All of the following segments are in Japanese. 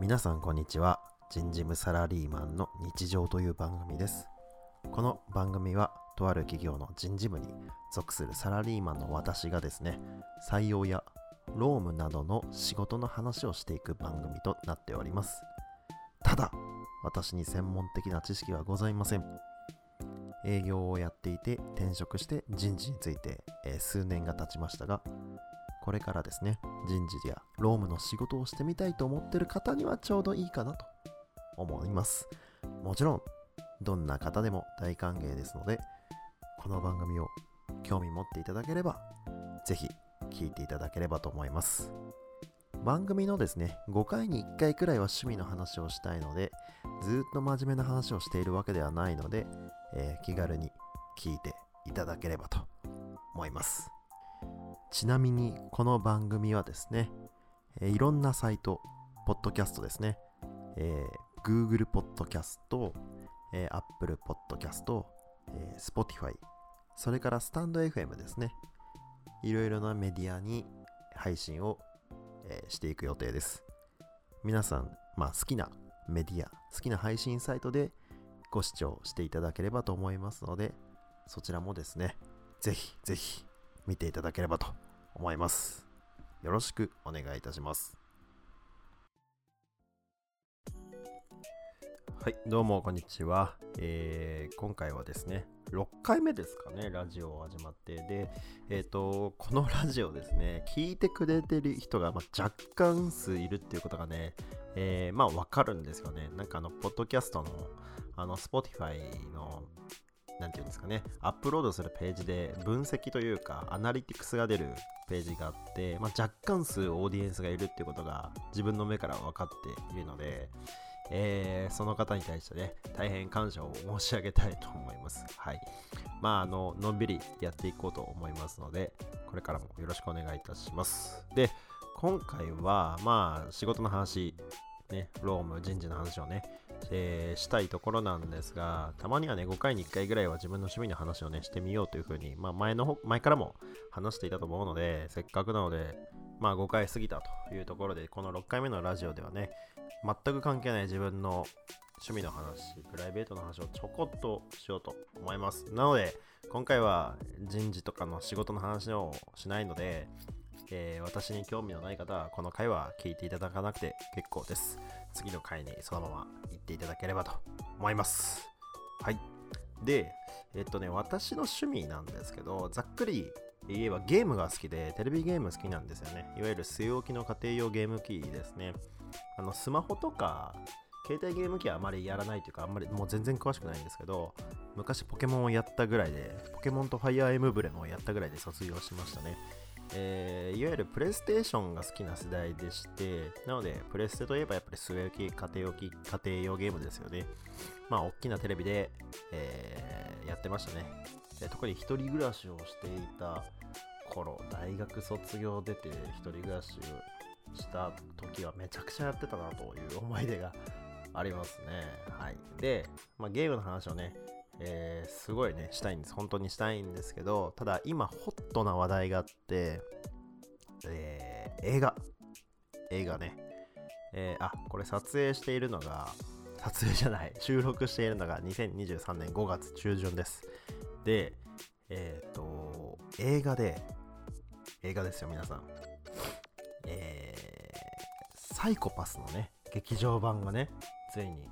皆さんこんにちは。人事務サラリーマンの日常という番組です。この番組はとある企業の人事部に属するサラリーマンの私がですね採用や労務などの仕事の話をしていく番組となっております。ただ私に専門的な知識はございません。営業をやっていて転職して人事について、えー数年が経ちましたがこれからですね人事や労務の仕事をしてみたいと思ってる方にはちょうどいいかなと思います。もちろんどんな方でも大歓迎ですのでこの番組を興味持っていただければぜひ聞いていただければと思います。番組のですね5回に1回くらいは趣味の話をしたいのでずっと真面目な話をしているわけではないので、えー気軽に聞いていただければと思います。ちなみにこの番組はですね、えーいろんなサイト、ポッドキャストですね、えー Google ポッドキャスト、えー Apple ポッドキャスト、えー Spotify、それからスタンド FM ですね、いろいろなメディアに配信を、えーしていく予定です。皆さん、まあ、好きなメディア、好きな配信サイトでご視聴していただければと思いますので、そちらもですね、ぜひぜひ見ていただければと思います。よろしくお願いいたします。はい、どうもこんにちは。えー今回はですね、6回目ですかね、ラジオ始まって。で、えっ、と、このラジオですね、聞いてくれてる人が、まあ、若干数いるっていうことがね、えーまあわかるんですよね。なんかあの、ポッドキャストの、あの、Spotify の、なんていうんですかね、アップロードするページで分析というか、アナリティクスが出るページがあって、まあ、若干数オーディエンスがいるっていうことが自分の目から分かっているので、えーその方に対してね、大変感謝を申し上げたいと思います。はい。まあ、あの、のんびりやっていこうと思いますので、これからもよろしくお願いいたします。で、今回は、まあ、仕事の話、ね、労務、人事の話をね、えーしたいところなんですが、たまにはね、5回に1回ぐらいは自分の趣味の話をね、してみようというふうに、まあ、前の、前からも話していたと思うので、せっかくなので、まあ、5回過ぎたというところで、この6回目のラジオではね、全く関係ない自分の趣味の話、プライベートの話をちょこっとしようと思います。なので、今回は人事とかの仕事の話をしないので、えー私に興味のない方はこの回は聞いていただかなくて結構です。次の回にそのまま行っていただければと思います。はい。で、えっとね、私の趣味なんですけど、ざっくり言えばゲームが好きで、テレビゲーム好きなんですよね。いわゆる据え置きの家庭用ゲーム機ですね。あの、スマホとか、携帯ゲーム機はあまりやらないというか、あんまりもう全然詳しくないんですけど、昔ポケモンをやったぐらいで、ポケモンとファイアーエムブレムをやったぐらいで卒業しましたね。えーいわゆるプレイステーションが好きな世代でして、なので、プレステといえばやっぱり据え置き、家庭置き、家庭用ゲームですよね。まあ、大きなテレビで、えーやってましたね。で特に一人暮らしをしていた頃、大学卒業出て一人暮らしをした時はめちゃくちゃやってたなという思い出がありますね。はい。で、まあ、ゲームの話をね、えーすごいね、したいんです。本当にしたいんですけど、ただ今、ホットな話題があって、えー映画。映画ね。えーあ、これ撮影しているのが、撮影じゃない、収録しているのが2023年5月中旬です。で、えっ、と、映画で、映画ですよ、皆さん。えサイコパスのね、劇場版がね、ついに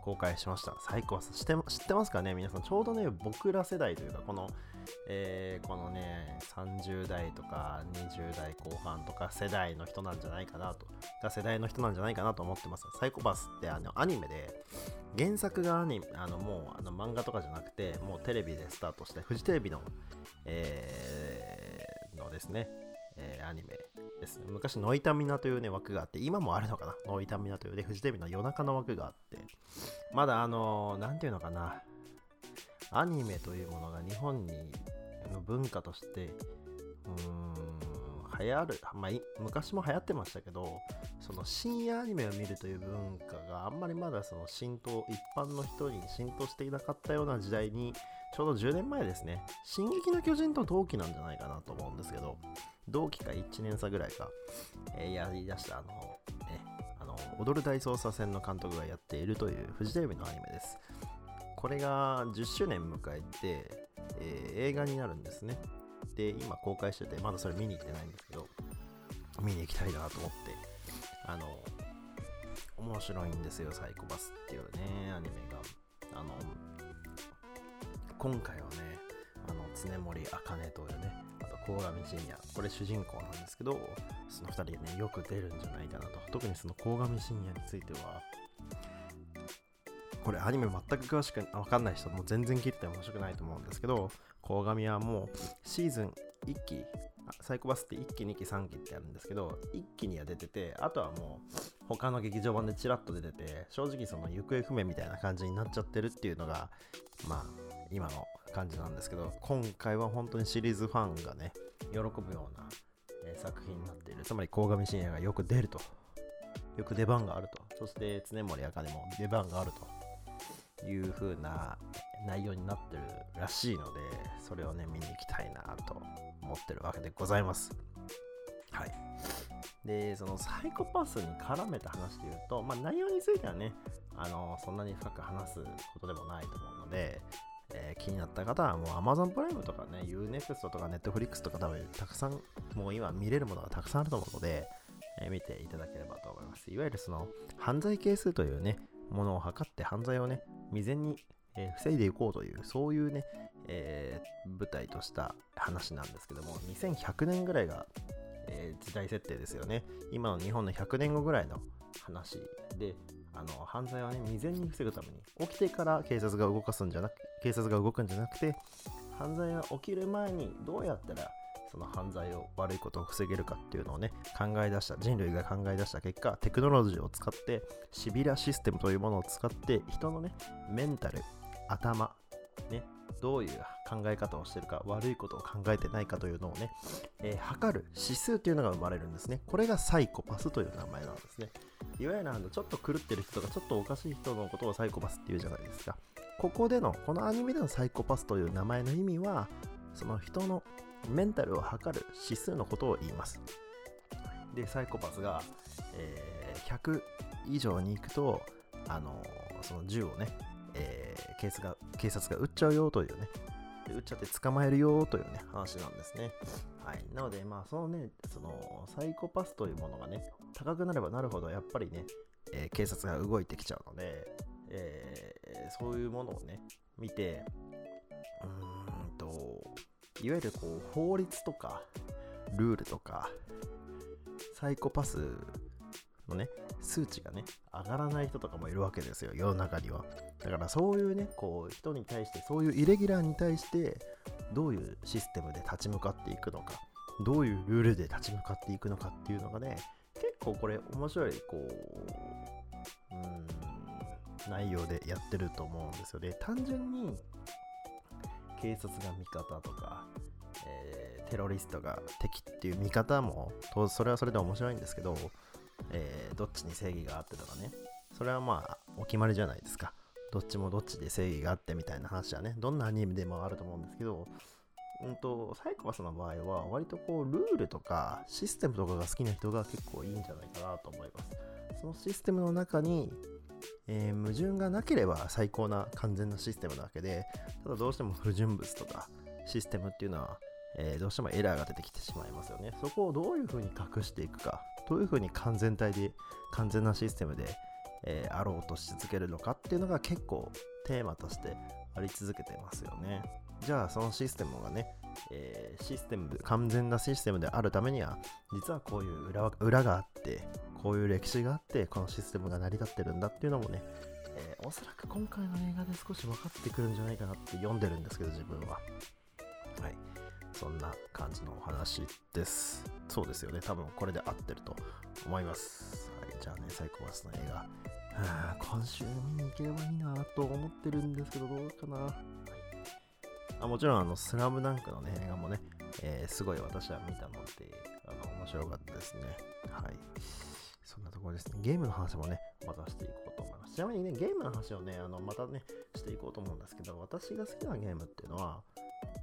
公開しました。サイコパス知って知ってますかね？皆さん。ちょうどね、僕ら世代というか、この、えーこのね、30代とか20代後半とか世代の人なんじゃないかなと、が世代の人なんじゃないかなと思ってます。サイコパスってあのアニメで、原作がアニメ、あのもうあの漫画とかじゃなくて、もうテレビでスタートして、フジテレビの、えーのですね、えーアニメですね。昔、ノイタミナというね、枠があって、今もあるのかな？ノイタミナというね、フジテレビの夜中の枠があって、まだあのーなんていうのかな、アニメというものが日本にの文化として、うーん、流行る、まあ、昔も流行ってましたけど、その深夜アニメを見るという文化があんまりまだその浸透、一般の人に浸透していなかったような時代に、ちょうど10年前ですね、進撃の巨人と同期なんじゃないかなと思うんですけど、同期か1年差ぐらいか、えーやりだしたあの、ね、あの、踊る大捜査線の監督がやっているというフジテレビのアニメです。これが10周年迎えて、えー、映画になるんですね。で、今公開してて、まだそれ見に行ってないんですけど、見に行きたいなと思って、あの、面白いんですよ、サイコパスっていうね、アニメが。あの、今回はね、あの、常森茜というね、鴻上信也、これ主人公なんですけど、その2人でね、よく出るんじゃないかなと。特にその鴻上信也については、これアニメ全く詳しくわかんない人も全然聞いてて面白くないと思うんですけど、鴻上はもうシーズン1期、サイコパスって1期、2期、3期ってあるんですけど、1期には出てて、あとはもう他の劇場版でチラッと出てて、正直その行方不明みたいな感じになっちゃってるっていうのが、まあ、今の感じなんですけど、今回は本当にシリーズファンがね、喜ぶような、え、作品になっている。つまり、鴻上信也がよく出ると。よく出番があると。そして、常森茜も出番があるという風な内容になってるらしいので、それをね、見に行きたいなと思ってるわけでございます。はい。で、そのサイコパスに絡めた話で言うと、まあ内容についてはね、あの、そんなに深く話すことでもないと思うので、えー、気になった方はもう Amazon プライムとかね、Unext とか Netflix とか多分たくさん、もう今見れるものがたくさんあると思うので、えー、見ていただければと思います。いわゆるその犯罪係数というね、ものを測って犯罪をね、未然にえー、防いでいこうという、そういうね、えー、舞台とした話なんですけども、2100年ぐらいが、えー、時代設定ですよね。今の日本の100年後ぐらいの話で、あの犯罪はね、未然に防ぐために、起きてから警察が動かすんじゃなく、警察が動くんじゃなくて、犯罪が起きる前にどうやったらその犯罪を悪いことを防げるかっていうのをね考え出した人類が考え出した結果テクノロジーを使ってシビラシステムというものを使って人のねメンタル頭、どういう考え方をしてるか、悪いことを考えてないかというのをね、えー、測る指数というのが生まれるんですね。これがサイコパスという名前なんですね。いわゆるあのちょっと狂ってる人とか、ちょっとおかしい人のことをサイコパスって言うじゃないですか。ここでの、このアニメでのサイコパスという名前の意味は、その人のメンタルを測る指数のことを言います。で、サイコパスが、えー、100以上に行くと、あの、その銃をね、えー、警察が警察が撃っちゃうよというね、撃っちゃって捕まえるよというね、話なんですね。はい。なので、まあ、そのね、その、サイコパスというものがね、高くなればなるほど、やっぱりね、えー、警察が動いてきちゃうので、えー、そういうものをね、見て、うーんと、いわゆるこう、法律とか、ルールとか、サイコパスのね、数値がね、上がらない人とかもいるわけですよ、世の中には。だからそういうね、こう、人に対して、そういうイレギュラーに対して、どういうシステムで立ち向かっていくのか、どういうルールで立ち向かっていくのかっていうのがね、結構これ面白い、こう、うん、内容でやってると思うんですよね。単純に、警察が味方とか、えー、テロリストが敵っていう見方も、それはそれで面白いんですけど、えー、どっちに正義があってとかね、それはまあ、お決まりじゃないですか。どっちもどっちで正義があってみたいな話はね、どんなアニメでもあると思うんですけど、うんと、サイコパスの場合は、割とこう、ルールとかシステムとかが好きな人が結構いいんじゃないかなと思います。そのシステムの中に、えー、矛盾がなければ最高な完全なシステムなわけで、ただどうしても不純物とかシステムっていうのは、えー、どうしてもエラーが出てきてしまいますよね。そこをどういうふうに隠していくか、どういうふうに完全体で、完全なシステムで、えー、あろうとし続けるのかっていうのが結構テーマとしてあり続けてますよね。じゃあそのシステムがね、えー、システム、完全なシステムであるためには、実はこういう裏裏があって、こういう歴史があって、このシステムが成り立ってるんだっていうのもね、えー、おそらく今回の映画で少し分かってくるんじゃないかなって読んでるんですけど、自分は。はい。そんな感じのお話です。そうですよね。多分これで合ってると思います。はい。じゃあね、サイコパスの映画、はあ、今週見に行ければいいなと思ってるんですけど、どうかな。はい、あもちろん、あの、スラムダンクのね、映画もね、えー、すごい私は見たので、あの、面白かったですね。はい。そんなところですね。ゲームの話もね、またしていこうと思います。ちなみにね、ゲームの話をね、あの、またね、していこうと思うんですけど、私が好きなゲームっていうのは、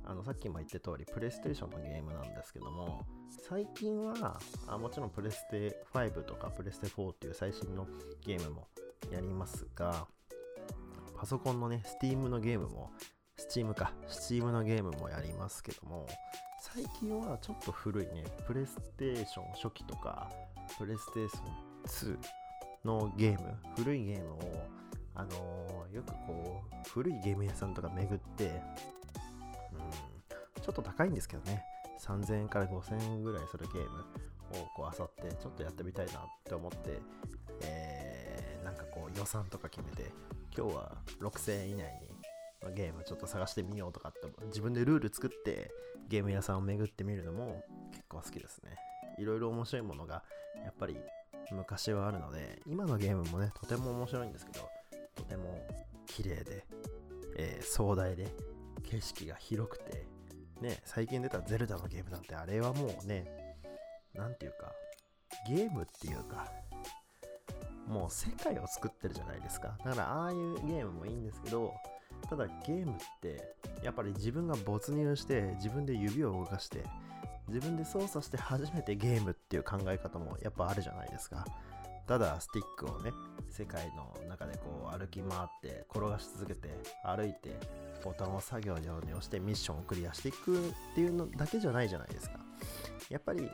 あのさっきも言った通り、プレイステーションのゲームなんですけども、最近はあもちろんプレステ5とかプレステ4っていう最新のゲームもやりますが、パソコンのね、Steam のゲームも、Steam か、Steam のゲームもやりますけども、最近はちょっと古いね、プレステーション初期とか、プレステーション2のゲーム、古いゲームを、あのー、よくこう、古いゲーム屋さんとか巡って、ちょっと高いんですけどね、3000円から5000円ぐらいするゲームをこう漁ってちょっとやってみたいなって思って、えー、なんかこう予算とか決めて今日は6000円以内にゲームちょっと探してみようとかって自分でルール作ってゲーム屋さんを巡ってみるのも結構好きですね。いろいろ面白いものがやっぱり昔はあるので今のゲームもねとても面白いんですけどとても綺麗で、えー、壮大で景色が広くてね、最近出たゼルダのゲームなんてあれはもうね、なんていうか、ゲームっていうか、もう世界を作ってるじゃないですか。だからああいうゲームもいいんですけど、ただゲームってやっぱり自分が没入して自分で指を動かして自分で操作して初めてゲームっていう考え方もやっぱあるじゃないですか。ただスティックをね、世界の中でこう歩き回って転がし続けて歩いてボタンを作業のように押してミッションをクリアしていくっていうのだけじゃないじゃないですか。やっぱり、うん、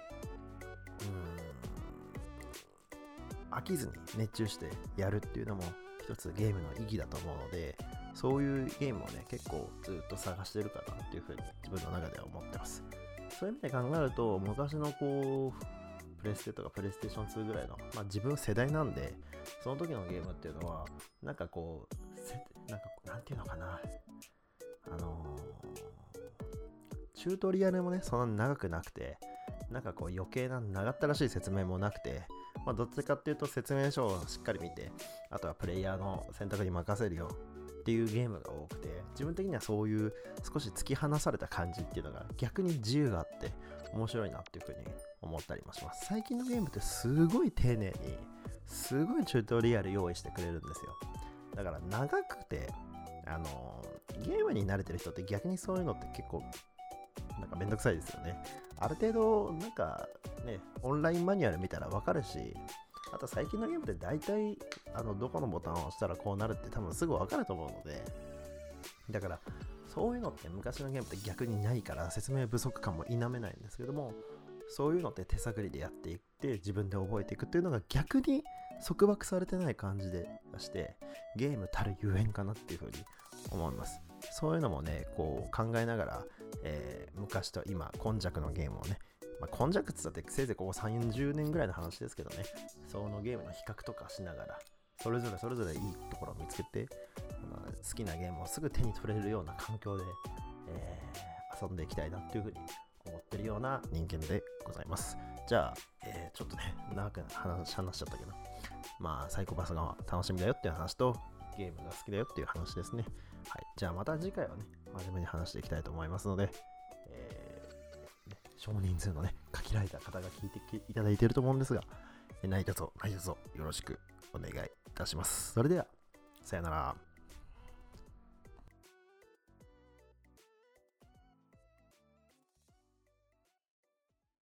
飽きずに熱中してやるっていうのも一つゲームの意義だと思うので、そういうゲームをね、結構ずっと探してるかなっていうふうに自分の中では思ってます。そういう意味で考えると、昔のこう、プレステとかプレイステーション2ぐらいの、まあ自分世代なんで、その時のゲームっていうのは、なんかこう、なんか、なんていうのかな、あのー、チュートリアルもね、そんなに長くなくて、なんかこう余計な長ったらしい説明もなくて、まあ、どっちかっていうと説明書をしっかり見て、あとはプレイヤーの選択に任せるよっていうゲームが多くて、自分的にはそういう少し突き放された感じっていうのが逆に自由があって面白いなっていうふうに思ったりもします。最近のゲームってすごい丁寧に、すごいチュートリアル用意してくれるんですよ。だから長くて、あのゲームに慣れてる人って逆にそういうのって結構なんかめんどくさいですよね。ある程度なんかね、オンラインマニュアル見たらわかるし、あと最近のゲームって大体あのどこのボタンを押したらこうなるって多分すぐわかると思うので、だからそういうのって昔のゲームって逆にないから説明不足感も否めないんですけども、そういうのって手探りでやっていって自分で覚えていくっていうのが逆に束縛されてない感じでしてゲームたるゆえんかなっていうふうに思います。そういうのもね、こう考えながら、えー、昔と今、今昔のゲームをね、まあ、今昔って言ったってせいぜいここ3、40年ぐらいの話ですけどね、そのゲームの比較とかしながら、それぞれそれぞれいいところを見つけて、好きなゲームをすぐ手に取れるような環境で、えー、遊んでいきたいなっていうふうに思ってるような人間でございます。じゃあ、えー、ちょっとね、長く話しちゃったけど、まあ、サイコパスが楽しみだよっていう話と、ゲームが好きだよっていう話ですね。はい。じゃあまた次回はね、真面目に話していきたいと思いますので、えー、ね、少人数のね、限られた方が聞いていただいていると思うんですが、何卒、何卒よろしくお願いいたします。それでは、さよなら。